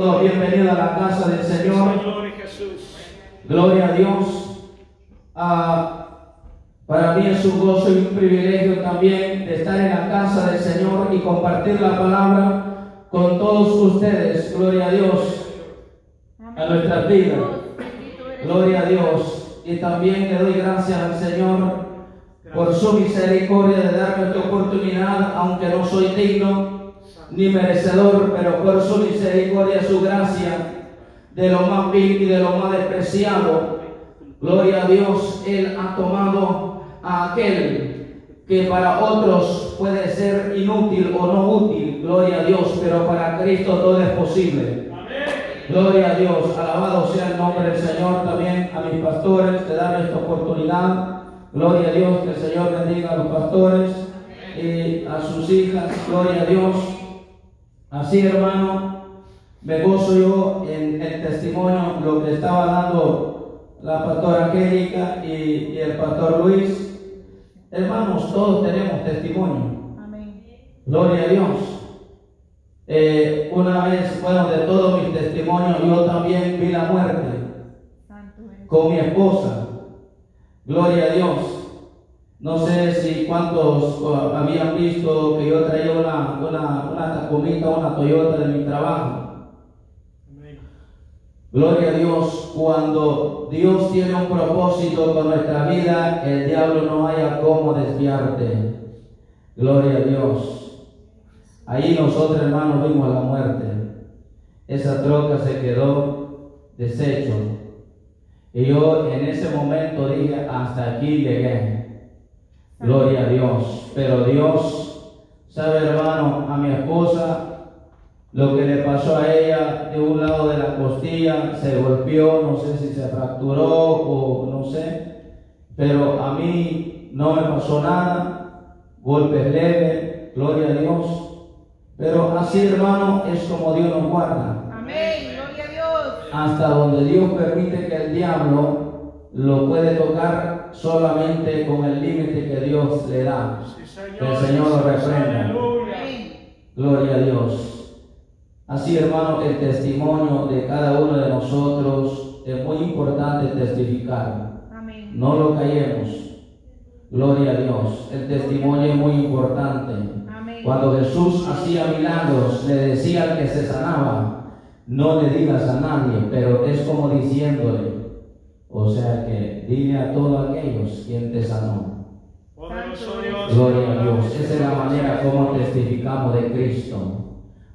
Bienvenido a la casa del Señor. Gloria a Dios. Ah, para mí es un gozo y un privilegio también de estar en la casa del Señor y compartir la palabra con todos ustedes. Gloria a Dios. A nuestras vidas. Gloria a Dios. Y también le doy gracias al Señor por su misericordia de darme esta oportunidad, aunque no soy digno ni merecedor, pero por su misericordia, su gracia, de lo más vil y de lo más despreciado. Gloria a Dios, Él ha tomado a aquel que para otros puede ser inútil o no útil, gloria a Dios, pero para Cristo todo es posible. Gloria a Dios, alabado sea el nombre del Señor también a mis pastores de dar esta oportunidad. Gloria a Dios, que el Señor bendiga a los pastores y a sus hijas. Gloria a Dios. Así, hermano, me gozo yo en el testimonio, lo que estaba dando la pastora Angélica y, y el pastor Luis. Hermanos, todos tenemos testimonio. Amén. Gloria a Dios. Eh, una vez, bueno, de todos mis testimonios, yo también vi la muerte con mi esposa. Gloria a Dios. No sé si cuántos habían visto que yo traía una, una, una Tacomita, una Toyota de mi trabajo. Gloria a Dios, cuando Dios tiene un propósito con nuestra vida, el diablo no haya cómo desviarte. Gloria a Dios. Ahí nosotros, hermanos, vimos la muerte. Esa troca se quedó deshecho. Y yo en ese momento dije, hasta aquí llegué. Gloria a Dios. Pero Dios, sabe hermano, a mi esposa, lo que le pasó a ella de un lado de la costilla, se golpeó, no sé si se fracturó o no sé. Pero a mí no me pasó nada, golpes leves, gloria a Dios. Pero así hermano es como Dios nos guarda Amén. Gloria a Dios. hasta donde Dios permite que el diablo lo puede tocar solamente con el límite que Dios le da. El Señor lo. Amén. Gloria a Dios. Así, hermano, el testimonio de cada uno de nosotros es muy importante testificar. No lo callemos. Gloria a Dios. El testimonio es muy importante. Cuando Jesús hacía milagros, le decía al que se sanaba, no le digas a nadie, pero es como diciéndole, o sea que dile a todos aquellos quien te sanó. Gloria a Dios. Esa es la manera como testificamos de Cristo.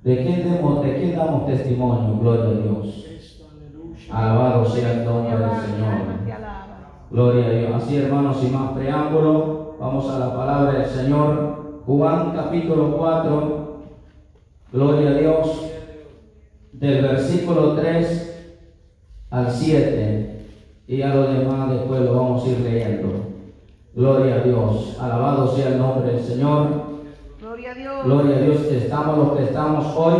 ¿De quién, demos, ¿De quién damos testimonio? Gloria a Dios. Alabado sea el nombre del Señor. Gloria a Dios. Así, hermanos, sin más preámbulo, vamos a la palabra del Señor. Juan capítulo 4. Gloria a Dios. Del versículo 3 al 7. Y a lo demás después lo vamos a ir leyendo. Gloria a Dios. Alabado sea el nombre del Señor. Gloria a Dios. Gloria a Dios. Estamos los que estamos hoy.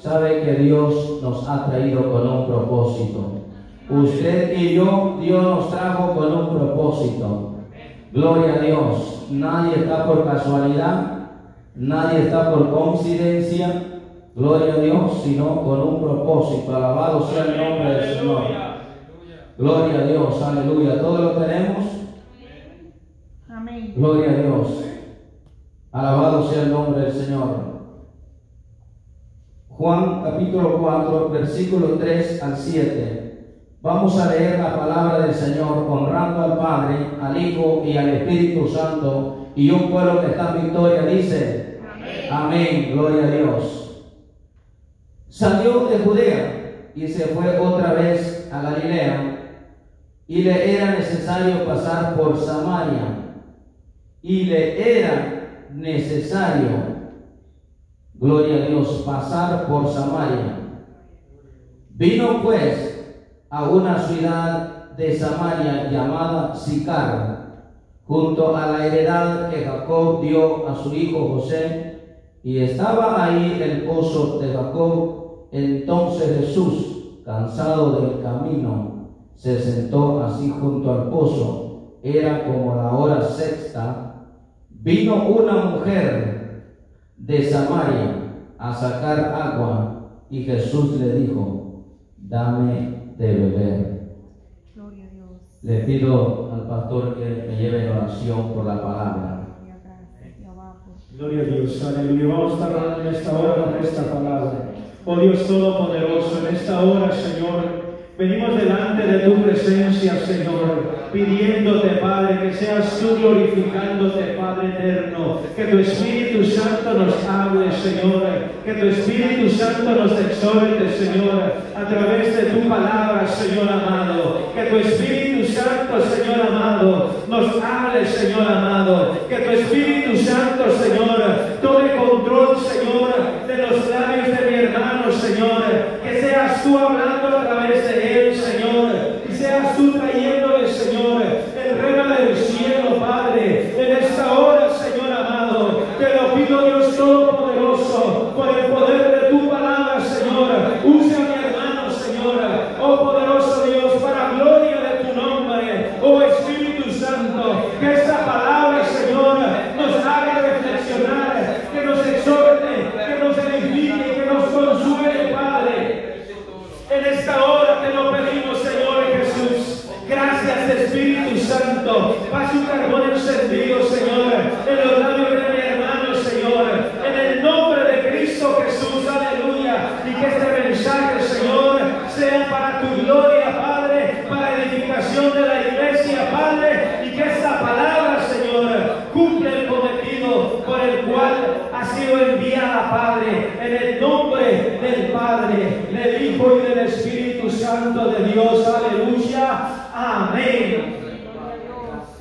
Sabe que Dios nos ha traído con un propósito. Usted y yo, Dios nos trajo con un propósito. Gloria a Dios. Nadie está por casualidad. Nadie está por coincidencia. Gloria a Dios, sino con un propósito. Alabado sea el nombre del Señor. Gloria a Dios. Aleluya. Todo lo tenemos. Amén. Gloria a Dios. Alabado sea el nombre del Señor. Juan capítulo 4, versículo 3 al 7. Vamos a leer la palabra del Señor honrando al Padre, al Hijo y al Espíritu Santo. Y un pueblo que está en victoria dice, Amén. Amén, gloria a Dios. Salió de Judea y se fue otra vez a Galilea y le era necesario pasar por Samaria y le era necesario, gloria a Dios, pasar por Samaria. Vino pues a una ciudad de Samaria llamada Sicar, junto a la heredad que Jacob dio a su hijo José, y estaba ahí el pozo de Jacob. Entonces Jesús, cansado del camino, se sentó así junto al pozo. Era como la hora sexta. Vino una mujer de Samaria a sacar agua y Jesús le dijo, dame de beber. Gloria a Dios. Le pido al pastor que me lleve en oración por la palabra. Gloria, a Dios, aleluya. Vamos a estar en esta hora por esta palabra. Oh Dios Todopoderoso, en esta hora, Señor, venimos delante de tu presencia, Señor, pidiéndote, Padre, que seas tú glorificándote, Padre eterno, que tu Espíritu Santo nos hable, Señor, que tu Espíritu Santo nos exhorte, Señor, a través de tu palabra, Señor amado, que tu Espíritu Santo, Señor amado, nos hable, Señor amado, que tu Espíritu Santo, Señor, tome control, Señor, de los labios de mi hermano, Señor, que seas tú hablando a través de él, Señor, seas tú trayéndole, Señor, el reino del cielo, Padre, en esta hora, Señor amado, te lo pido, Dios Todopoderoso, por el poder de tu palabra, Señor, usa a mi hermano, Señor, oh poderoso Dios, para gloria de tu nombre, oh Espíritu Santo, que esta palabra, Señor, nos haga reflexionar, que nos exhorte, que nos edifique, que nos consuele, Padre. En esta hora te lo pedimos, Señor Jesús. Gracias, Espíritu Santo. Paz un carbón encendido, Señor, en los labios de mi hermano, Señor. En el nombre de Cristo Jesús, aleluya. Y que este mensaje, Señor, sea para tu gloria, Padre, para edificación de la iglesia, Padre. Y que esta palabra, Señor, cumpla el cometido por el cual ha sido enviada, Padre, en el nombre del Padre, del Hijo y del Espíritu Santo de Dios. Aleluya. Amén.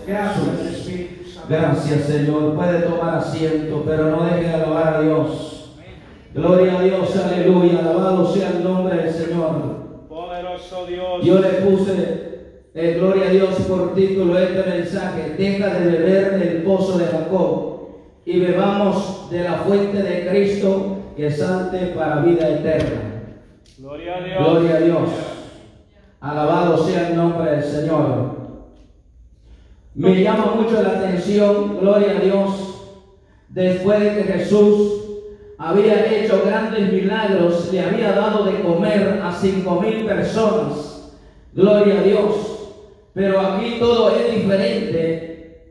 Gracias, Espíritu Santo. Gracias Señor. Puede tomar asiento, pero no deje de alabar a Dios. Gloria a Dios, aleluya. Alabado sea el nombre del Señor. Poderoso Dios. Yo le puse, eh, gloria a Dios, por título este mensaje. Deja de beber del pozo de Jacob y bebamos de la fuente de Cristo que salte para vida eterna. Gloria a Dios. Gloria a Dios. Alabado sea el nombre del Señor. Me llama mucho la atención, gloria a Dios, después de que Jesús había hecho grandes milagros, le había dado de comer a cinco mil personas. Gloria a Dios. Pero aquí todo es diferente.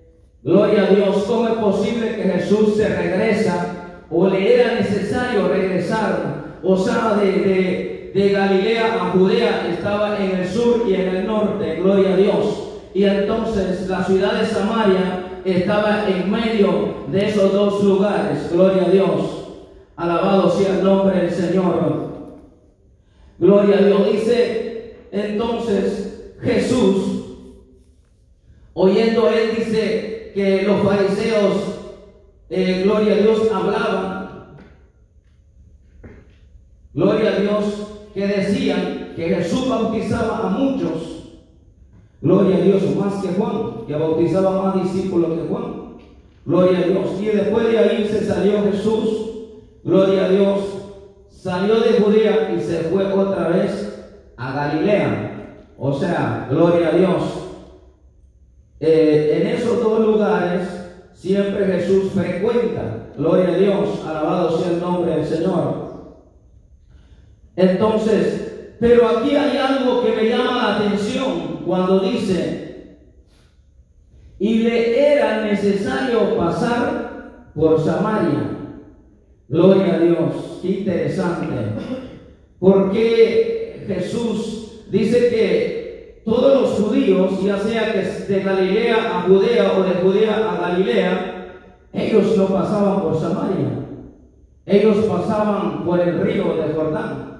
Gloria a Dios. ¿Cómo es posible que Jesús se regresa o le era necesario regresar? O sea, de, de, de Galilea a Judea estaba en el sur y en el norte. Gloria a Dios. Y entonces la ciudad de Samaria estaba en medio de esos dos lugares. Gloria a Dios. Alabado sea el nombre del Señor. Gloria a Dios. Dice entonces Jesús, oyendo él, dice que los fariseos, eh, gloria a Dios, hablaban. Gloria a Dios, que decían que Jesús bautizaba a muchos. Gloria a Dios, más que Juan, que bautizaba más discípulos que Juan. Gloria a Dios. Y después de ahí se salió Jesús. Gloria a Dios. Salió de Judea y se fue otra vez a Galilea. O sea, gloria a Dios. Eh, en esos dos lugares siempre Jesús frecuenta. Gloria a Dios. Alabado sea el nombre del Señor. Entonces, pero aquí hay algo que me llama la atención cuando dice, y le era necesario pasar por Samaria. Gloria a Dios, qué interesante. Porque Jesús dice que todos los judíos, ya sea que de Galilea a Judea o de Judea a Galilea, ellos no pasaban por Samaria. Ellos pasaban por el río de Jordán.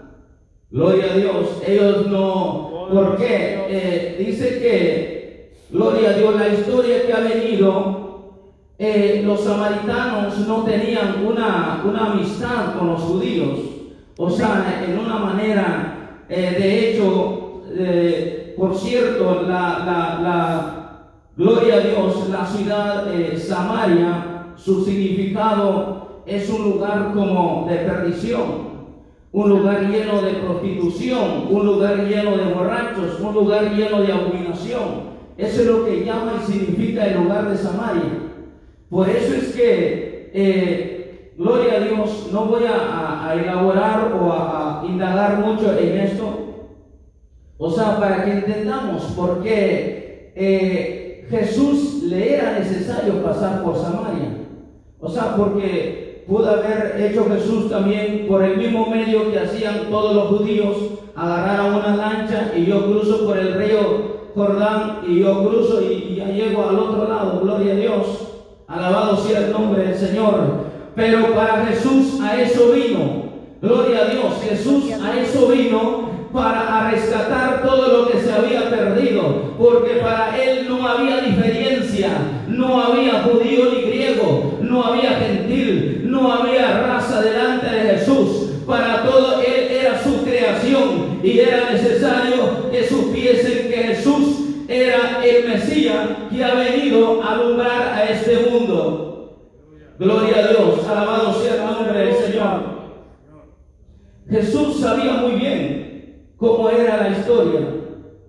Gloria a Dios. Ellos no. ¿Por qué? Eh, dice que, gloria a Dios, la historia que ha venido, eh, los samaritanos no tenían una, una amistad con los judíos. O sea, en una manera, eh, de hecho, por cierto, la, la, la, gloria a Dios, la ciudad de Samaria, su significado es un lugar como de perdición un lugar lleno de prostitución, un lugar lleno de borrachos, un lugar lleno de abominación. Eso es lo que llama y significa el lugar de Samaria. Por eso es que eh, gloria a Dios, no voy a, elaborar o a, a indagar mucho en esto. O sea, para que entendamos por qué eh, Jesús le era necesario pasar por Samaria. O sea, porque pudo haber hecho Jesús también por el mismo medio que hacían todos los judíos, agarrar a una lancha y yo cruzo por el río Jordán y yo cruzo y, ya llego al otro lado, gloria a Dios, alabado sea el nombre del Señor. Pero para Jesús a eso vino, gloria a Dios, Jesús a eso vino para rescatar todo lo que se había perdido, porque para él no había diferencia, no había judío ni griego, no había gentil, no había raza delante de Jesús. Para todo él era su creación y era necesario que supiesen que Jesús era el Mesías que ha venido a alumbrar a este mundo. Gloria a Dios, alabado sea el nombre del Señor. Jesús sabía muy bien cómo era la historia.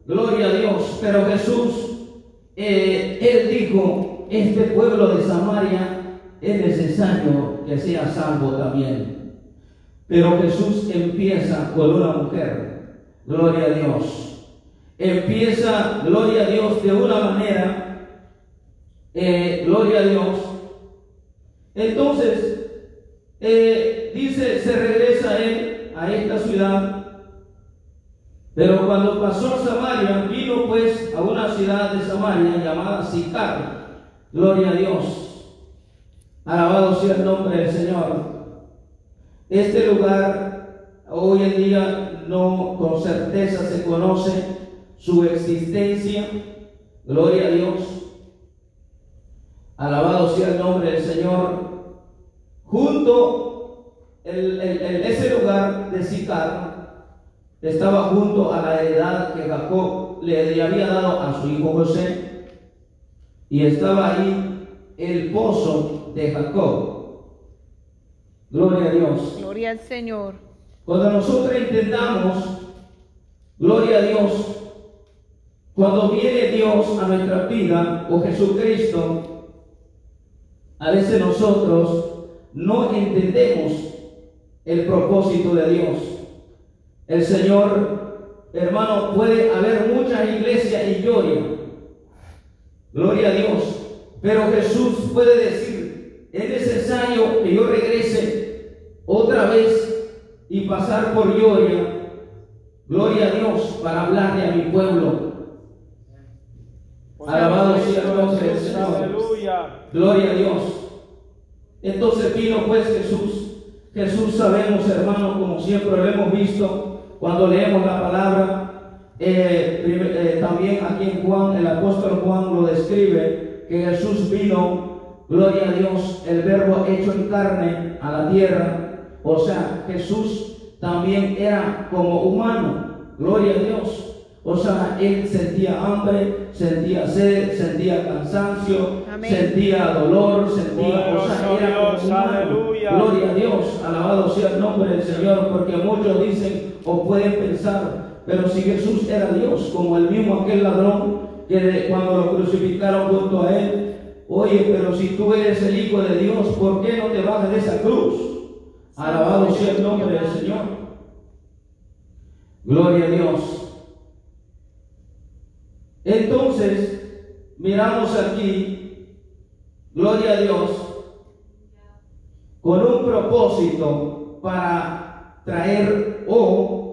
Gloria a Dios. Pero Jesús, eh, él dijo, este pueblo de Samaria es necesario que sea salvo también. Pero Jesús empieza con una mujer. Gloria a Dios. Empieza, gloria a Dios, de una manera, eh, gloria a Dios. Entonces, eh, dice, se regresa él a esta ciudad pero cuando pasó a Samaria, vino pues a una ciudad de Samaria llamada Sicar. Gloria a Dios. Alabado sea el nombre del Señor. Este lugar hoy en día no con certeza se conoce su existencia. Gloria a Dios. Alabado sea el nombre del Señor. Junto el- ese lugar de Sicar estaba junto a la heredad que Jacob le había dado a su hijo José y estaba ahí el pozo de Jacob. Gloria a Dios. Gloria al Señor. Cuando nosotros entendamos, gloria a Dios, cuando viene Dios a nuestra vida o Jesucristo, a veces nosotros no entendemos el propósito de Dios. El Señor, hermano, puede haber muchas iglesias y gloria. Gloria a Dios. Pero Jesús puede decir, es necesario que yo regrese otra vez y pasar por gloria. Gloria a Dios para hablarle a mi pueblo. Alabado sea el nombre del Señor. Aleluya. Gloria a Dios. Entonces vino pues Jesús. Jesús sabemos, hermano, como siempre lo hemos visto cuando leemos la palabra. eh, eh, también aquí en Juan, el apóstol Juan lo describe, que Jesús vino, gloria a Dios, el verbo hecho en carne a la tierra. O sea, Jesús también era como humano, gloria a Dios. O sea, él sentía hambre, sentía sed, sentía cansancio, Amén. sentía dolor, sentía, o sea, Poderoso era como Dios, humano. aleluya. Gloria a Dios, alabado sea el nombre del Señor, porque muchos dicen o pueden pensar, pero si Jesús era Dios, como el mismo aquel ladrón que de- cuando lo crucificaron junto a él, oye, pero si tú eres el Hijo de Dios, ¿por qué no te bajas de esa cruz? Alabado sea el nombre del Señor. Gloria a Dios. Entonces, miramos aquí, gloria a Dios, con un propósito para traer o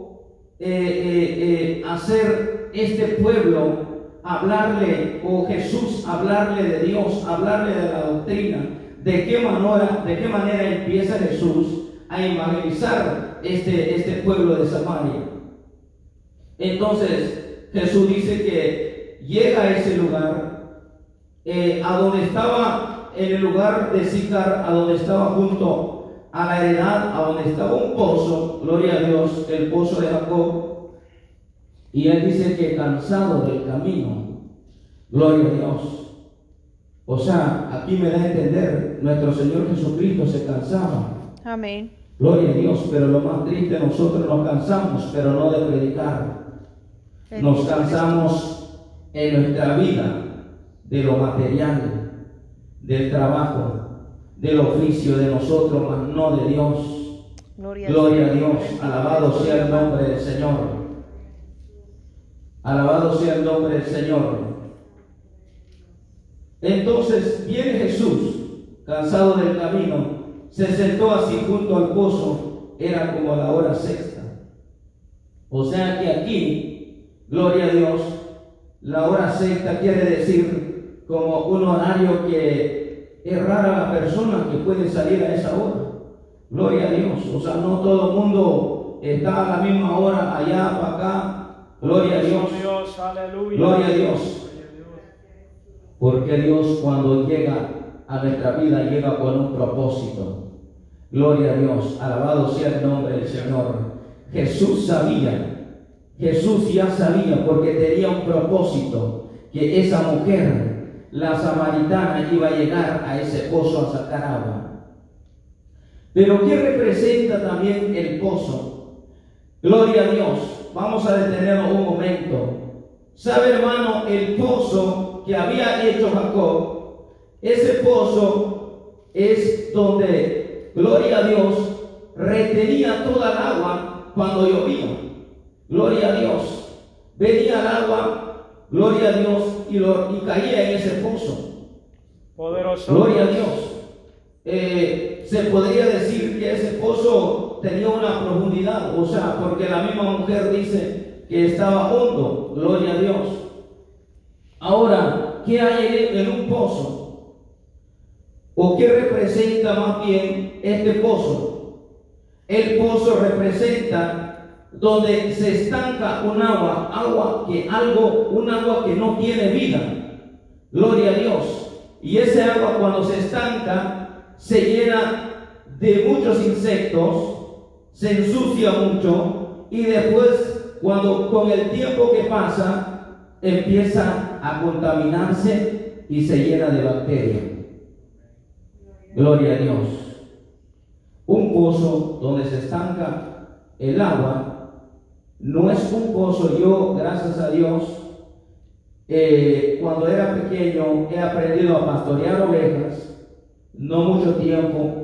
eh, eh, eh, hacer este pueblo hablarle o Jesús hablarle de Dios, hablarle de la doctrina, de qué manera, de qué manera empieza Jesús a evangelizar este, este pueblo de Samaria. Entonces Jesús dice que llega a ese lugar, a donde estaba, en el lugar de Sicar, a donde estaba junto a la heredad, a donde estaba un pozo, gloria a Dios, el pozo de Jacob. Y él dice que cansado del camino, gloria a Dios. O sea, aquí me da a entender, nuestro Señor Jesucristo se cansaba. Amén. Gloria a Dios, pero lo más triste, nosotros nos cansamos, pero no de predicar. Nos cansamos en nuestra vida de lo material, del trabajo, del oficio de nosotros, mas no de Dios. Gloria, Gloria a Dios, alabado sea el nombre del Señor. Alabado sea el nombre del Señor. Entonces viene Jesús, cansado del camino, se sentó así junto al pozo, era como la hora sexta. O sea que aquí, gloria a Dios, la hora sexta quiere decir como un horario que es rara la persona que puede salir a esa hora. Gloria a Dios. O sea, no todo el mundo está a la misma hora allá para acá. Gloria a Dios. Gloria a Dios. Porque Dios cuando llega a nuestra vida llega con un propósito. Gloria a Dios. Alabado sea el nombre del Señor. Jesús sabía. Jesús ya sabía porque tenía un propósito que esa mujer, la samaritana, iba a llegar a ese pozo a sacar agua. Pero ¿qué representa también el pozo? Gloria a Dios. Vamos a detenernos un momento. ¿Sabe, hermano, el pozo que había hecho Jacob? Ese pozo es donde, gloria a Dios, retenía toda el agua cuando llovía. Gloria a Dios. Venía el agua, gloria a Dios, y, lo, y caía en ese pozo. Poderoso. Gloria a Dios. Eh, se podría decir que ese pozo tenía una profundidad, o sea, porque la misma mujer dice que estaba hondo, gloria a Dios. Ahora, ¿qué hay en, en un pozo? ¿O qué representa más bien este pozo? El pozo representa donde se estanca un agua, agua que algo, un agua que no tiene vida. Gloria a Dios. Y ese agua cuando se estanca se llena de muchos insectos, se ensucia mucho y después cuando con el tiempo que pasa empieza a contaminarse y se llena de bacterias. Gloria a Dios. Un pozo donde se estanca el agua no es un pozo. Yo, gracias a Dios, eh, cuando era pequeño he aprendido a pastorear ovejas, no mucho tiempo,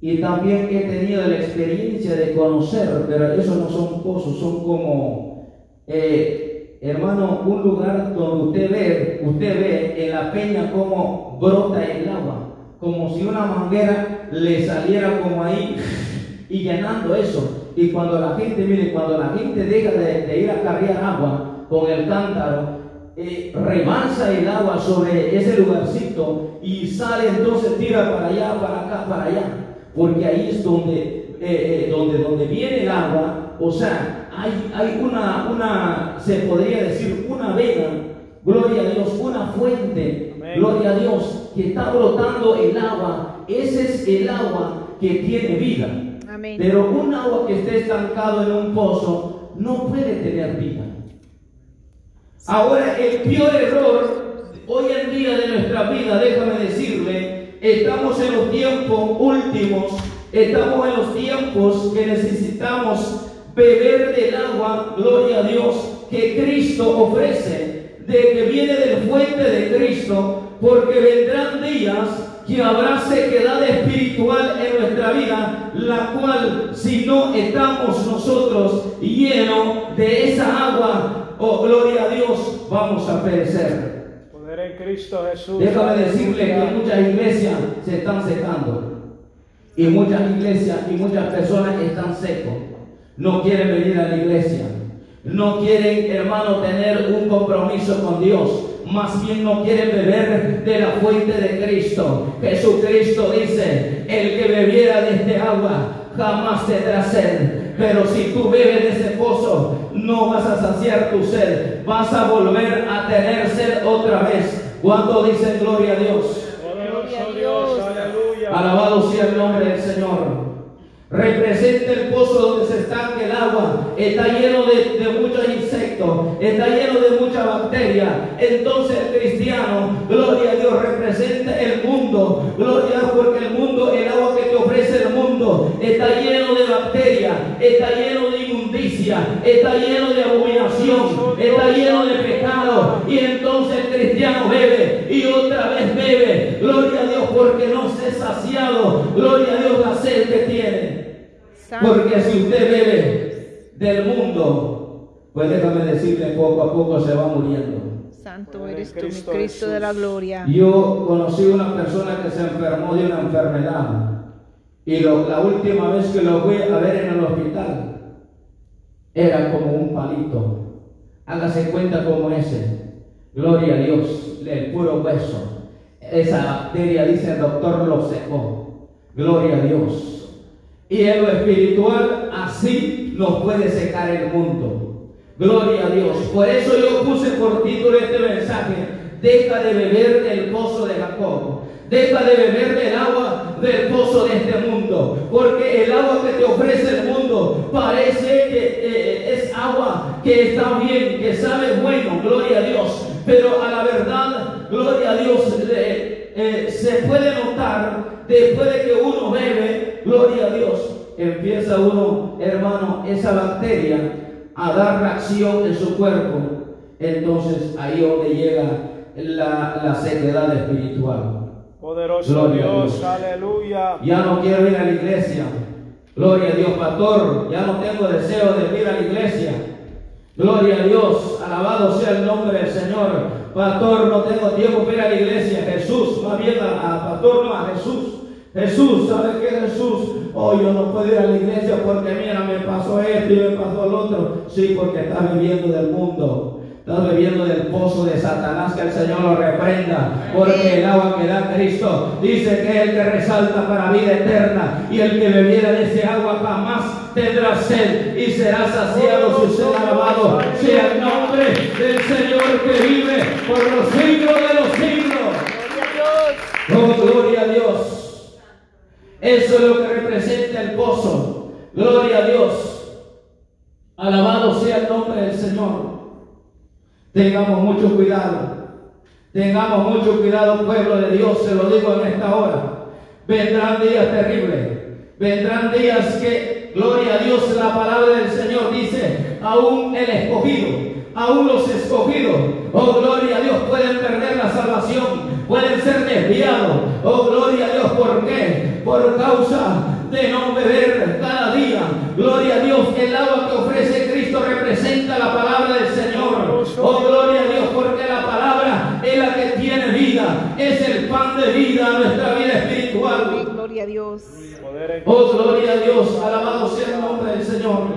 y también he tenido la experiencia de conocer, pero esos no son pozos, son como, eh, hermano, un lugar donde usted ve, usted ve en la peña cómo brota el agua, como si una manguera le saliera como ahí y llenando eso. Y cuando la gente, mire, cuando la gente deja de, de ir a cargar agua con el cántaro, eh, remansa el agua sobre ese lugarcito y sale entonces tira para allá, para acá, para allá, porque ahí es donde, eh, eh, donde, donde viene el agua, o sea, hay, hay una, una, se podría decir, una vena, gloria a Dios, una fuente, Amén. gloria a Dios, que está brotando el agua, ese es el agua que tiene vida. Pero un agua que esté estancado en un pozo no puede tener vida. Ahora, el peor error hoy en día de nuestra vida, déjame decirle, estamos en los tiempos últimos, estamos en los tiempos que necesitamos beber del agua, gloria a Dios, que Cristo ofrece, de que viene del fuente de Cristo, porque vendrán días que habrá sequedad espiritual en nuestra vida, la cual si no estamos nosotros llenos de esa agua, oh gloria a Dios, vamos a perecer. Poder en Cristo Jesús. Déjame decirle que muchas iglesias se están secando y muchas iglesias y muchas personas están secos. No quieren venir a la iglesia. No quieren, hermano, tener un compromiso con Dios. Más bien no quieren beber de la fuente de Cristo. Jesucristo dice, el que bebiera de este agua jamás tendrá sed. Pero si tú bebes de ese pozo, no vas a saciar tu sed. Vas a volver a tener sed otra vez. Cuando dicen gloria a Dios. Poderoso Dios, aleluya. Alabado sea el nombre del Señor. Representa el pozo donde se estanca el agua. Está lleno de, muchos insectos. Está lleno de mucha bacteria. Entonces el cristiano, gloria a Dios, representa el mundo. Gloria a Dios porque el mundo, el agua que te ofrece el mundo, está lleno de bacterias. Está lleno de inmundicia, está lleno de abominación, está lleno de pecado. Y entonces el cristiano bebe y otra vez bebe. Gloria a Dios porque no se ha saciado. Gloria a Dios la sed que tiene. Santo, Porque si usted bebe del mundo, pues déjame decirle, poco a poco se va muriendo. Santo eres tú, mi Cristo Cristo de la gloria. Yo conocí una persona que se enfermó de una enfermedad y lo- la última vez que lo fui a ver en el hospital era como un palito. Hágase cuenta como ese. Gloria a Dios, el puro hueso. Esa bacteria, dice el doctor, lo secó. Gloria a Dios. Y en lo espiritual así nos puede secar el mundo. Gloria a Dios. Por eso yo puse por título este mensaje. Deja de beber del pozo de Jacob. Deja de beber del agua del pozo de este mundo. Porque el agua que te ofrece el mundo parece que eh, es agua que está bien, que sabe bueno. Gloria a Dios. Pero a la verdad, gloria a Dios, eh, eh, se puede notar después de que uno bebe, gloria a Dios, empieza uno, hermano, esa bacteria a dar reacción en su cuerpo. Entonces ahí donde llega la, la sequedad espiritual. Poderoso Gloria a Dios, Dios. aleluya. Ya no quiero ir a la iglesia. Gloria a Dios, pastor. Ya no tengo deseo de ir a la iglesia. Gloria a Dios. Alabado sea el nombre del Señor. Pastor, no tengo tiempo para ir a la iglesia. Jesús, más bien a, a pastor, no a Jesús. Jesús, ¿sabe qué Jesús? Oh, yo no puedo ir a la iglesia porque mira, me pasó esto y me pasó lo otro. Sí, porque estás viviendo del mundo. Estás bebiendo del pozo de Satanás, que el Señor lo reprenda, porque el agua que da Cristo dice que es el que resalta para vida eterna, y el que bebiera de ese agua jamás tendrá sed y será saciado si usted alabado sea el nombre del Señor que vive por los siglos de los siglos. Gloria a Dios. Oh, gloria a Dios. Eso es lo que representa el pozo. Gloria a Dios. Alabado sea el nombre del Señor. Tengamos mucho cuidado. Tengamos mucho cuidado, pueblo de Dios. Se lo digo en esta hora. Vendrán días terribles. Vendrán días que, gloria a Dios, la palabra del Señor dice, aún el escogido, aún los escogidos, oh gloria a Dios, pueden perder la salvación, pueden ser desviados. Oh gloria a Dios, ¿por qué? Por causa de no beber cada día. Gloria a Dios, el agua que ofrece Cristo representa la palabra del Señor. Oh gloria a Dios, porque la palabra es la que tiene vida, es el pan de vida a nuestra vida espiritual. Gloria a Dios. Oh, gloria a Dios, alabado sea el nombre del Señor.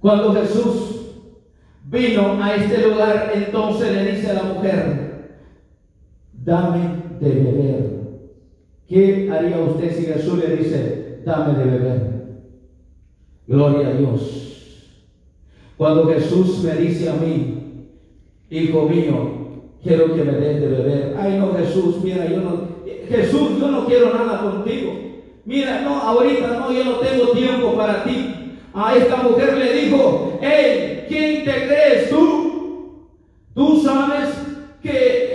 Cuando Jesús vino a este lugar, entonces le dice a la mujer, dame de beber. ¿Qué haría usted si Jesús le dice, dame de beber? Gloria a Dios. Cuando Jesús me dice a mí, hijo mío, quiero que me des de beber. Ay, no, Jesús, mira, yo no, Jesús, yo no quiero nada contigo. Mira, no, ahorita no, yo no tengo tiempo para ti. A esta mujer le dijo, hey, ¿quién te crees tú? Tú sabes que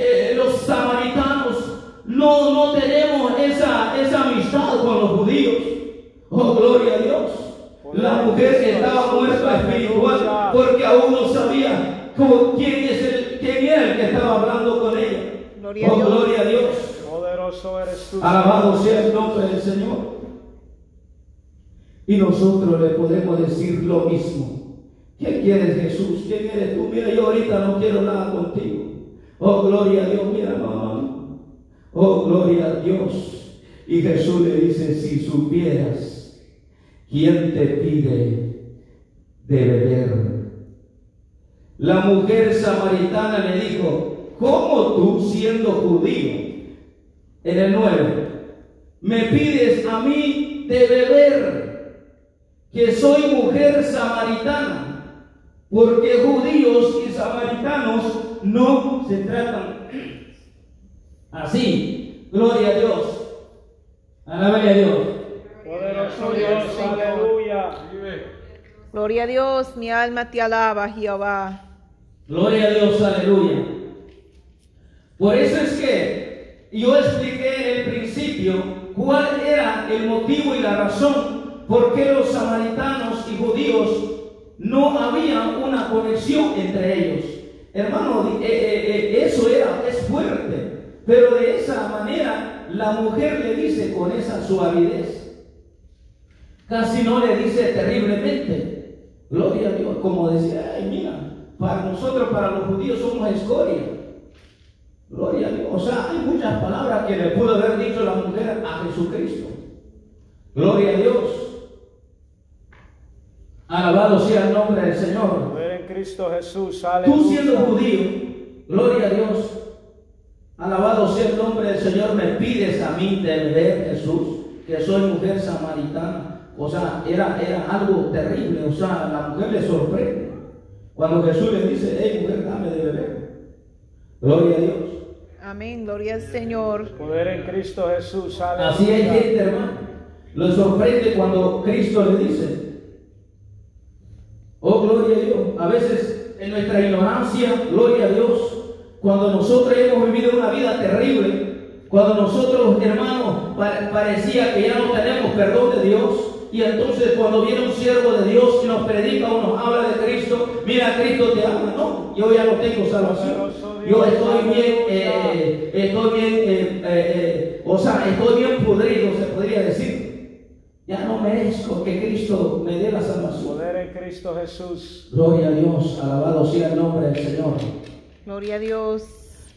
no, no tenemos esa, esa amistad con los judíos. Oh, gloria a Dios. La mujer estaba muerta espiritual porque aún no sabía cómo- quién, es el, quién era el que estaba hablando con ella. Oh, gloria a Dios. Poderoso eres tú. Alabado sea el nombre del Señor. Y nosotros le podemos decir lo mismo. ¿Qué quieres Jesús? ¿Quién eres tú? Mira, yo ahorita no quiero nada contigo. Oh, gloria a Dios. Mira, no, no. Oh, gloria a Dios. Y Jesús le dice, si supieras quién te pide de beber. La mujer samaritana le dijo, ¿cómo tú siendo judío? En el 9, me pides a mí de beber, que soy mujer samaritana, porque judíos y samaritanos no se tratan así. Gloria a Dios. Alabe a Dios. Poderoso Dios, aleluya. Gloria a Dios, mi alma te alaba, Jehová. Gloria a Dios, aleluya. Por eso es que yo expliqué en el principio cuál era el motivo y la razón porque los samaritanos y judíos no había una conexión entre ellos. Hermano, eh, eh, eh, eso era, es fuerte, pero de esa manera la mujer le dice con esa suavidez, casi no le dice terriblemente, gloria a Dios, como decía, ay, mira, para nosotros, para los judíos somos escoria. Gloria a Dios. O sea, hay muchas palabras que le pudo haber dicho la mujer a Jesucristo. Gloria a Dios. Alabado sea el nombre del Señor. En Cristo Jesús. Tú siendo judío, gloria a Dios. Alabado sea el nombre del Señor. Me pides a mí de beber, Jesús, que soy mujer samaritana. O sea, era, era algo terrible. O sea, la mujer le sorprende. Cuando Jesús le dice, hey mujer, dame de beber. Gloria a Dios. Amén. Gloria al Señor. Poder en Cristo Jesús. Aleluya. Así hay gente, hermano. Lo sorprende cuando Cristo le dice, oh gloria a Dios. A veces en nuestra ignorancia, gloria a Dios, cuando nosotros hemos vivido una vida terrible, cuando nosotros, hermanos, pa- parecía que ya no tenemos perdón de Dios, y entonces cuando viene un siervo de Dios y nos predica o nos habla de Cristo, mira, Cristo te ama, no, yo ya no tengo salvación. Yo estoy bien, eh, estoy bien, eh, eh, eh, o sea, estoy bien podrido, se podría decir. Ya no merezco que Cristo me dé la salvación. Poder en Cristo Jesús. Gloria a Dios, alabado sea el nombre del Señor. Gloria a Dios.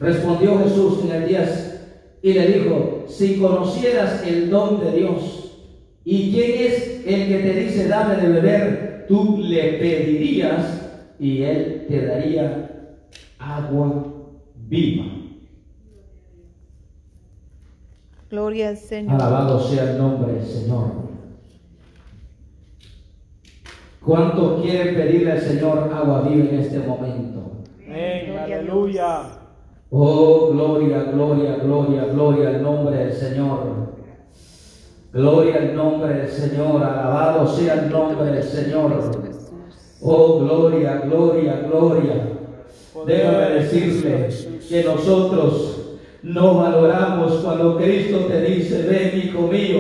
Respondió Jesús en el 10 y le dijo, si conocieras el don de Dios y quién es el que te dice dame de beber, tú le pedirías y él te daría agua viva. Gloria al Señor. Alabado sea el nombre del Señor. ¿Cuántos quieren pedirle al Señor agua viva en este momento? Amén. Gloria a Dios. Aleluya. Oh, gloria, gloria, gloria, gloria al nombre del Señor. Gloria al nombre del Señor. Alabado sea el nombre del Señor. Oh, gloria, gloria, gloria. Déjame decirle que nosotros no valoramos cuando Cristo te dice, ven hijo mío,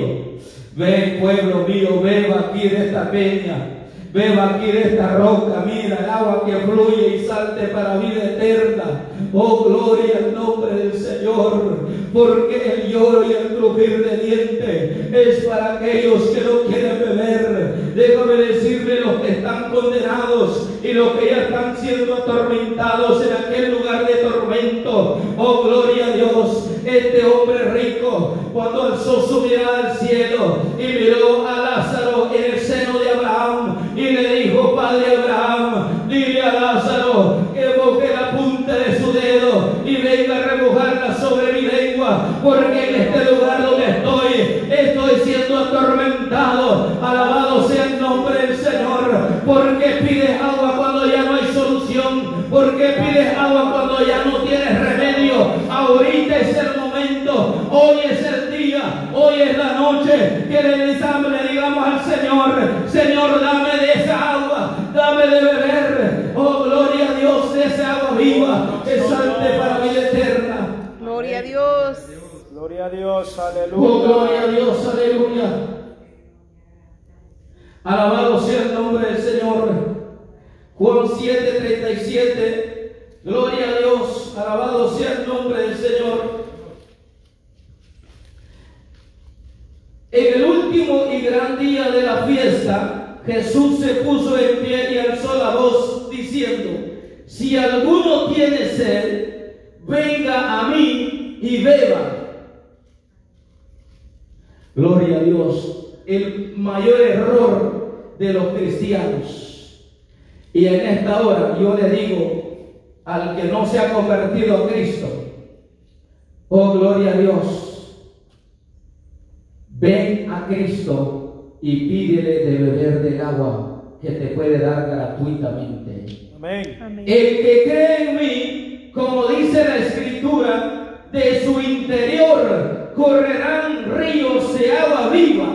ven pueblo mío, beba aquí de esta peña, beba aquí de esta roca, mira el agua que fluye y salte para vida eterna. Oh, gloria al nombre del Señor, porque el lloro y el crujir de dientes es para aquellos que no quieren beber. Déjame decirle los que están condenados y los que ya están siendo atormentados en aquel lugar de tormento. Oh, gloria a Dios. Este hombre rico, cuando alzó su mirada al cielo y miró a Lázaro en el seno Señor, Señor, dame de esa agua, dame de beber. Oh, gloria a Dios, de esa agua viva que salte para vida eterna. Gloria a Dios. Gloria a Dios. Oh, gloria a Aleluya. Dios, aleluya. Alabado sea el nombre del Señor. Juan 7:37. Gloria a Dios. Alabado sea el nombre del Señor. En el último y gran día Jesús se puso en pie y alzó la voz diciendo, si alguno tiene sed, venga a mí y beba. Gloria a Dios. El mayor error de los cristianos. Y en esta hora yo le digo al que no se ha convertido a Cristo, oh gloria a Dios, ven a Cristo y pídele de beber del agua que te puede dar gratuitamente. Amén. Amén. El que cree en mí, como dice la escritura, de su interior correrán ríos de agua viva.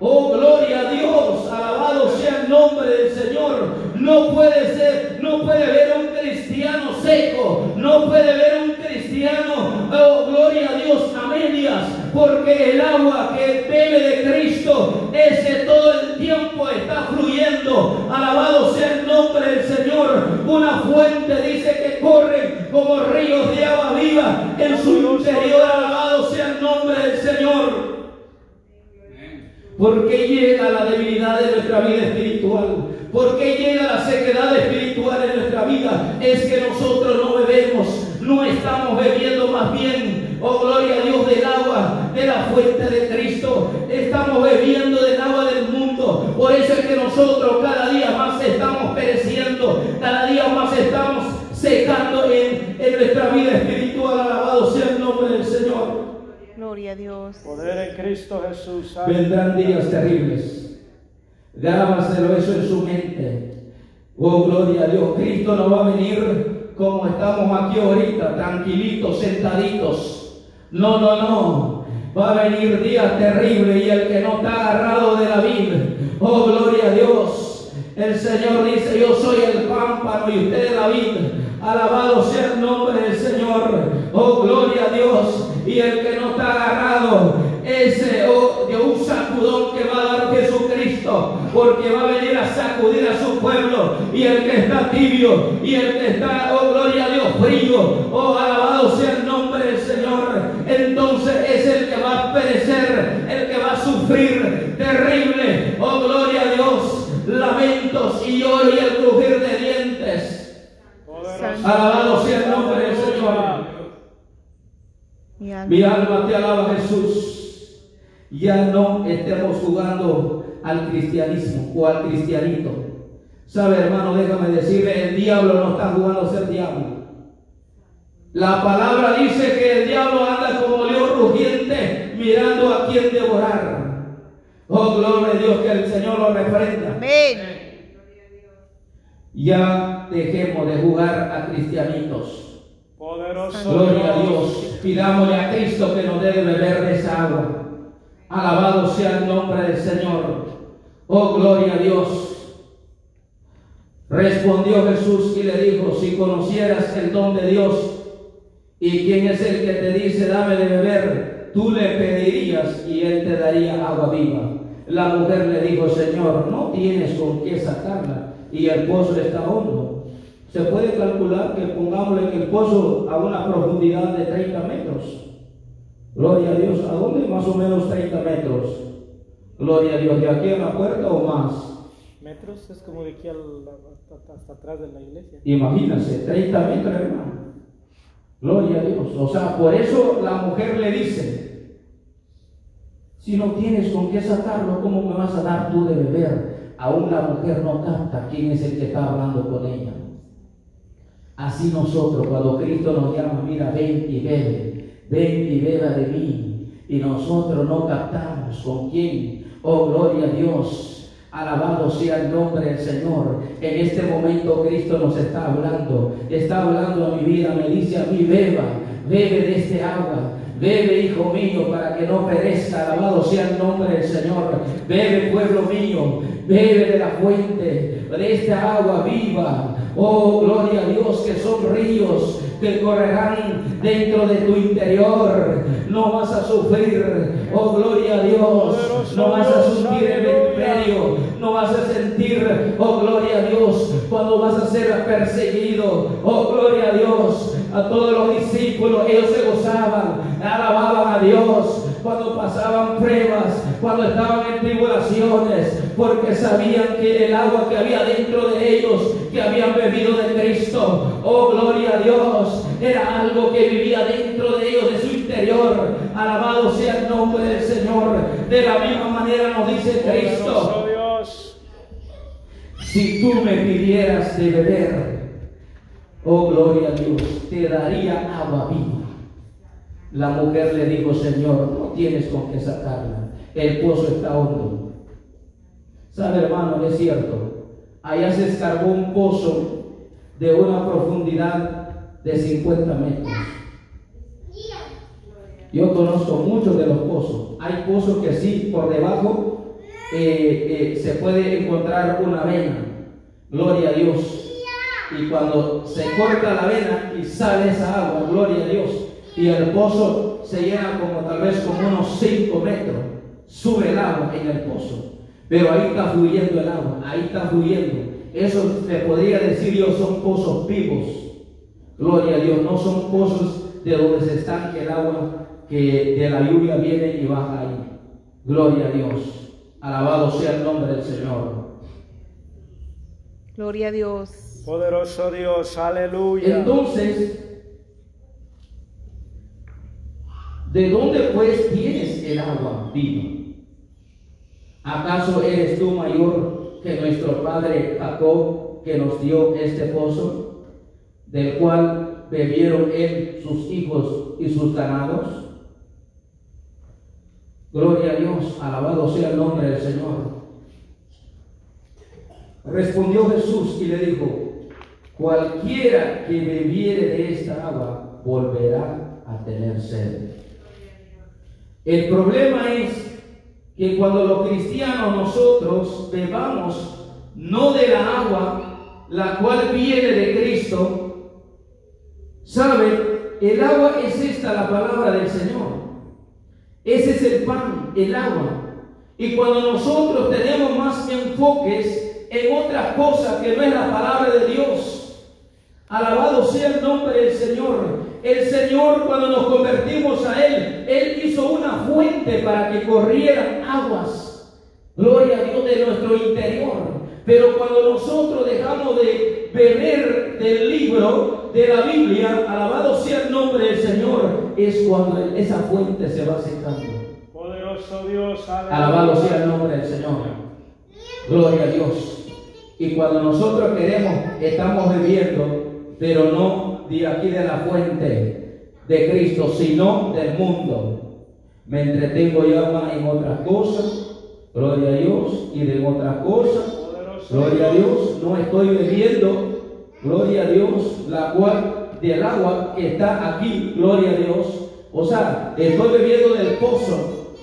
Oh, gloria a Dios, alabado sea el nombre del Señor. No puede ser, no puede ver un cristiano seco, no puede ver un cristiano, oh, gloria a Dios, a medias, porque el agua que bebe de Cristo, ese todo el tiempo está fluyendo. Alabado sea el nombre del Señor. Una fuente dice que corren como ríos de agua viva en su interior. Alabado sea el nombre del Señor. Porque llega la debilidad de nuestra vida espiritual. ¿Por qué llega la sequedad espiritual en nuestra vida? Es que nosotros no bebemos, no estamos bebiendo más bien, oh gloria a Dios, del agua de la fuente de Cristo. Estamos bebiendo del agua del mundo. Por eso es que nosotros cada día más estamos pereciendo, cada día más estamos secando en, en nuestra vida espiritual. Alabado sea el nombre del Señor. Gloria a Dios. Poder en Cristo Jesús. Vendrán días terribles. Grábaselo eso en su mente. Oh, gloria a Dios. Cristo no va a venir como estamos aquí ahorita, tranquilitos, sentaditos. No, no, no. Va a venir días terribles y el que no está agarrado de la. Oh, gloria a Dios. El Señor dice, yo soy el pámpano y usted la vida. Alabado sea el nombre del Señor. Oh, gloria a Dios. Y el que no está agarrado, ese oh, de un sacudón que va a dar Jesucristo, porque va a venir a sacudir a su pueblo. Y el que está tibio, y el que está, oh, gloria a Dios, frío, oh, alabado sea el nombre del Señor. Entonces es el que va a perecer, el que va a sufrir terrible, oh, gloria a Dios, lamentos y lloro y el crujir de dientes. Alabado sea el nombre del Señor. Mi alma. Mi alma te alaba Jesús. Ya no estemos jugando al cristianismo o al cristianito. Sabe hermano, déjame decirle, el diablo no está jugando a ser diablo. La palabra dice que el diablo anda como león rugiente mirando a quien devorar. Oh, gloria a Dios, que el Señor lo reprenda. Amén. Ya dejemos de jugar a cristianitos. Poderoso Gloria a Dios. Pidámosle a Cristo que nos dé de beber de esa agua. Alabado sea el nombre del Señor. Oh, gloria a Dios. Respondió Jesús y le dijo, si conocieras el don de Dios y quién es el que te dice, dame de beber, tú le pedirías y él te daría agua viva. La mujer le dijo, Señor, no tienes con qué sacarla y el pozo está hondo. Se puede calcular que pongámosle que el pozo a una profundidad de 30 metros. Gloria a Dios. ¿A dónde? Más o menos 30 metros. Gloria a Dios. ¿De aquí a la puerta o más? Metros es como de aquí al, hasta, hasta atrás de la iglesia. Imagínense, 30 metros, hermano. Gloria a Dios. O sea, por eso la mujer le dice, si no tienes con qué sacarlo, ¿cómo me vas a dar tú de beber? Aún la mujer no capta quién es el que está hablando con ella. Así nosotros, cuando Cristo nos llama, mira, ven y bebe, ven y beba de mí. Y nosotros no captamos con quién. Oh, gloria a Dios. Alabado sea el nombre del Señor. En este momento Cristo nos está hablando. Está hablando a mi vida. Me dice a mí, beba, bebe de este agua. Bebe, hijo mío, para que no perezca. Alabado sea el nombre del Señor. Bebe, pueblo mío. Bebe de la fuente, de esta agua viva. Oh, gloria a Dios, que son ríos que correrán dentro de tu interior. No vas a sufrir. Oh, gloria a Dios. No vas a sentir el imperio. No vas a sentir, oh, gloria a Dios, cuando vas a ser perseguido. Oh, gloria a Dios. A todos los discípulos, ellos se gozaban, alababan a Dios cuando pasaban pruebas, cuando estaban en tribulaciones, porque sabían que el agua que había dentro de ellos, que habían bebido de Cristo, oh gloria a Dios, era algo que vivía dentro de ellos, de su interior. Alabado sea el nombre del Señor. De la misma manera nos dice Cristo, si tú me pidieras de beber, oh gloria a Dios, te daría agua viva. La mujer le dijo, Señor, no tienes con qué sacarla. El pozo está hondo. ¿Sabe, hermano? Es cierto. Allá se escarbó un pozo de una profundidad de 50 metros. Yo conozco muchos de los pozos. Hay pozos que sí, por debajo eh, eh, se puede encontrar una vena. Gloria a Dios. Y cuando se corta la vena y sale esa agua, gloria a Dios. Y el pozo se llena como tal vez como unos 5 metros. Sube el agua en el pozo. Pero ahí está fluyendo el agua, ahí está fluyendo. Eso le podría decir yo son pozos vivos. Gloria a Dios, no son pozos de donde se estanque el agua que de la lluvia viene y baja ahí. Gloria a Dios. Alabado sea el nombre del Señor. Gloria a Dios. Poderoso Dios, aleluya. Entonces, ¿de dónde pues tienes el agua viva? ¿Acaso eres tú mayor que nuestro padre Jacob que nos dio este pozo, del cual bebieron él, sus hijos y sus ganados? Gloria a Dios, alabado sea el nombre del Señor. Respondió Jesús y le dijo, cualquiera que bebiere de esta agua volverá a tener sed. El problema es que cuando los cristianos nosotros bebamos no de la agua, la cual viene de Cristo, ¿sabe? El agua es esta, la palabra del Señor. Ese es el pan, el agua. Y cuando nosotros tenemos más enfoques en otras cosas que no es la palabra de Dios, alabado sea el nombre del Señor. El Señor cuando nos convertimos a Él, Él hizo una fuente para que corrieran aguas. Gloria a Dios de nuestro interior. Pero cuando nosotros dejamos de beber del libro de la Biblia, alabado sea el nombre del Señor, es cuando esa fuente se va secando. Poderoso Dios. Alabado sea el nombre del Señor. Gloria a Dios. Y cuando nosotros queremos, estamos bebiendo, pero no de aquí de la fuente de Cristo, sino del mundo. Me entretengo ya más en otras cosas, gloria a Dios, y de otras cosas. Gloria a Dios, no estoy bebiendo, gloria a Dios, la cual del agua que está aquí, gloria a Dios. O sea, estoy bebiendo del pozo,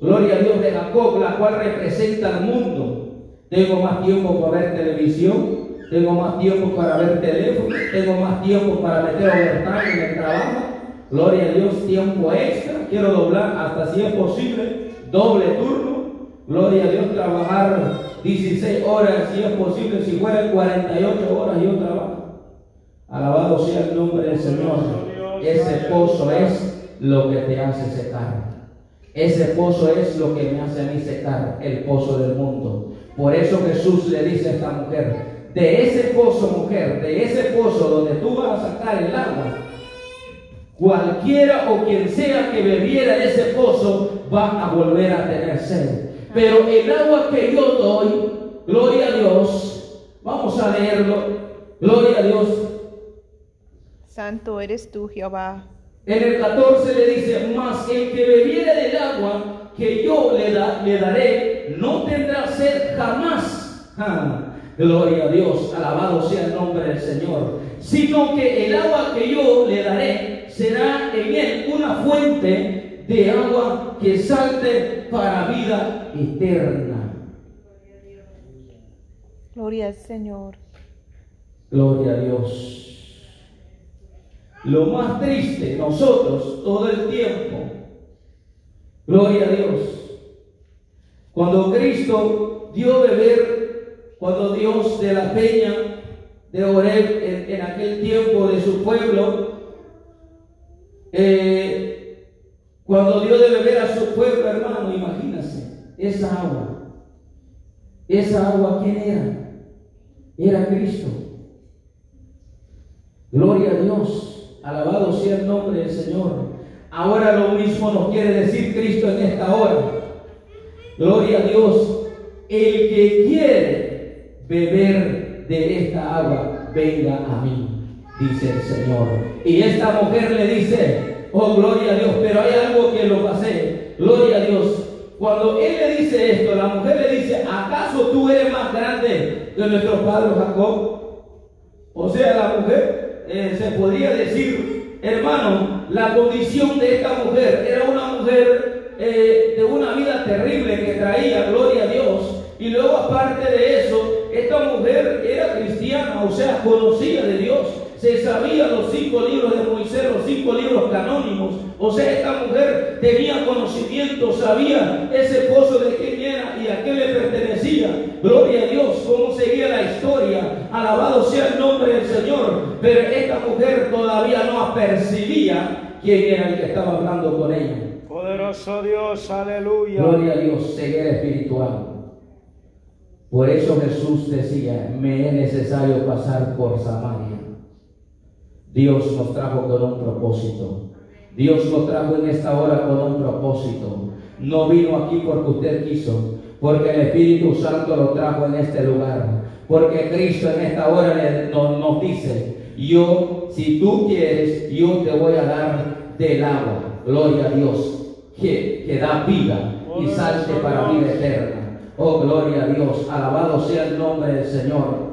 gloria a Dios de Jacob, la cual representa al mundo. Tengo más tiempo para ver televisión, tengo más tiempo para ver teléfono, tengo más tiempo para meter overtime en el trabajo. Gloria a Dios, tiempo extra. Quiero doblar hasta si es posible, doble turno. Gloria a Dios, trabajar 16 horas, si es posible, si fuera 48 horas yo trabajo. Alabado sea el nombre del Señor. Ese pozo es lo que te hace secar. Ese pozo es lo que me hace a mí secar, el pozo del mundo. Por eso Jesús le dice a esta mujer, de ese pozo, mujer, de ese pozo donde tú vas a sacar el agua, cualquiera o quien sea que bebiera de ese pozo va a volver a tener sed. Pero el agua que yo doy, gloria a Dios, vamos a leerlo, gloria a Dios. Santo eres tú, Jehová. En el 14 le dice, mas el que bebiere del agua que yo le, da- le daré, no tendrá sed jamás. Gloria a Dios, alabado sea el nombre del Señor. Sino que el agua que yo le daré será en él una fuente de agua que salte para vida eterna. Gloria al Señor. Gloria a Dios. Lo más triste, nosotros todo el tiempo, gloria a Dios, cuando Cristo dio beber, cuando Dios de la peña de Oreb en, en aquel tiempo de su pueblo, eh, cuando dio de beber a su pueblo, hermano, imagínense, esa agua, esa agua, ¿quién era? Era Cristo. Gloria a Dios. Alabado sea el nombre del Señor. Ahora lo mismo nos quiere decir Cristo en esta hora. Gloria a Dios. El que quiere beber de esta agua, venga a mí, dice el Señor. Y esta mujer le dice, oh gloria a Dios, pero hay algo que lo pasé. Gloria a Dios. Cuando él le dice esto, la mujer le dice, ¿acaso tú eres más grande que nuestro padre Jacob? O sea, la mujer eh, se podría decir, hermano, la condición de esta mujer era una mujer eh, de una vida terrible que traía, gloria a Dios. Y luego aparte de eso, esta mujer era cristiana, o sea, conocía sabía ese pozo de quién era y a qué le pertenecía gloria a Dios, cómo seguía la historia, alabado sea el nombre del Señor, pero esta mujer todavía no percibía quién era el que estaba hablando con ella. Poderoso Dios, aleluya. Gloria a Dios, ceguera espiritual. Por eso Jesús decía, me es necesario pasar por Samaria. Dios nos trajo con un propósito. Dios lo trajo en esta hora con un propósito. No vino aquí porque usted quiso, porque el Espíritu Santo lo trajo en este lugar. Porque Cristo en esta hora le- nos, nos dice, yo, si tú quieres, yo te voy a dar del agua. Gloria a Dios, que, que da vida y salte para vida eterna. Oh, gloria a Dios. Alabado sea el nombre del Señor.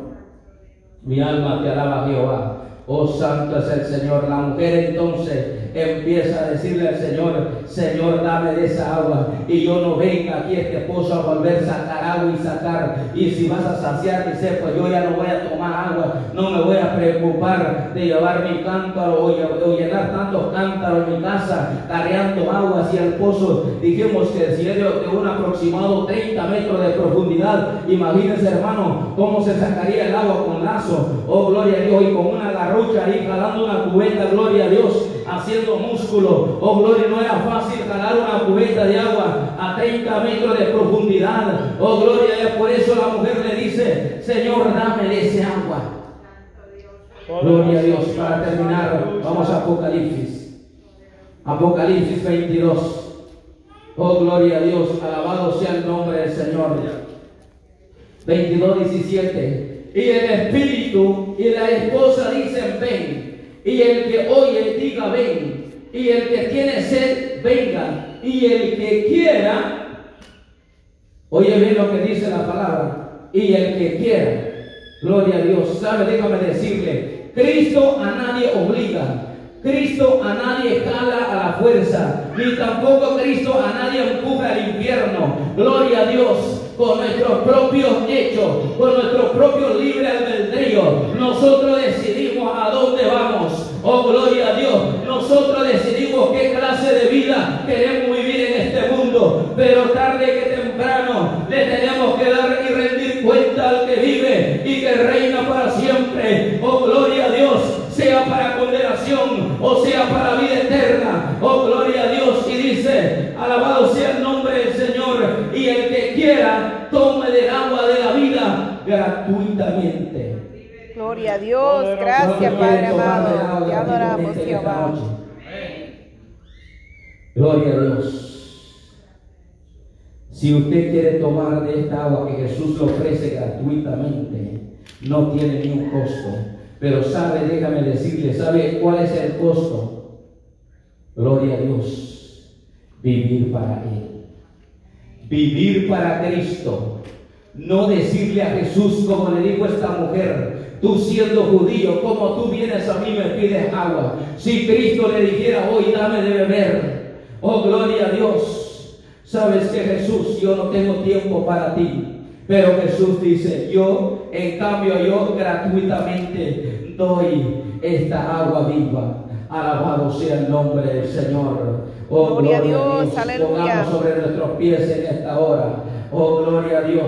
Mi alma te alaba Jehová. Oh santo es el Señor. La mujer entonces empieza a decirle al Señor, Señor, dame de esa agua. Y yo no venga aquí este pozo a volver a sacar agua y sacar. Y si vas a saciar mi sed, pues yo ya no voy a tomar agua. No me voy a preocupar de llevar mi cántaro o, lle- o llenar tantos cántaros en mi casa cargando agua hacia el pozo. Dijimos que si es de un aproximado 30 metros de profundidad, imagínense hermano, cómo se sacaría el agua con lazo. Oh, gloria a Dios, y con una garrucha ahí jalando una cubeta, gloria a Dios, haciendo músculo. Oh, gloria, no era fácil jalar una cubeta de agua a 30 metros de profundidad. Oh, gloria Dios, por eso la mujer le dice, Señor, dame de ese agua. Gloria a Dios. Para terminar, vamos a Apocalipsis. Apocalipsis 22. Oh, gloria a Dios. Alabado sea el nombre del Señor. 22, 17. Y el Espíritu y la esposa dicen, ven. Y el que oye, diga, ven. Y el que tiene sed, venga. Y el que quiera, oye bien lo que dice la palabra. Y el que quiera, gloria a Dios. ¿Sabe? Déjame decirle, Cristo a nadie obliga. Cristo a nadie jala a la fuerza, ni tampoco Cristo a nadie empuja al infierno. Gloria a Dios, con nuestros propios hechos, con nuestro propio libre albedrío, nosotros decidimos a dónde vamos. Oh, gloria a Dios, nosotros decidimos qué clase de vida queremos vivir en este mundo, pero tarde que temprano le tenemos que dar Gloria a Dios. Gracias, Padre amado. Te adoramos, Jehová. Gloria a Dios. Si usted quiere tomar de esta agua que Jesús le ofrece gratuitamente, no tiene ni un costo. Pero sabe, déjame decirle, ¿sabe cuál es el costo? Gloria a Dios. Vivir para Él. Vivir para Cristo. No decirle a Jesús como le dijo esta mujer, tú siendo judío, como tú vienes a mí me pides agua. Si Cristo le dijera hoy, dame de beber. Oh, gloria a Dios. Sabes que Jesús, yo no tengo tiempo para ti. Pero Jesús dice, yo, en cambio, yo gratuitamente doy esta agua viva. Alabado sea el nombre del Señor. Oh, Gloria a Dios, aleluya. Pongamos sobre nuestros pies en esta hora. Oh, gloria a Dios.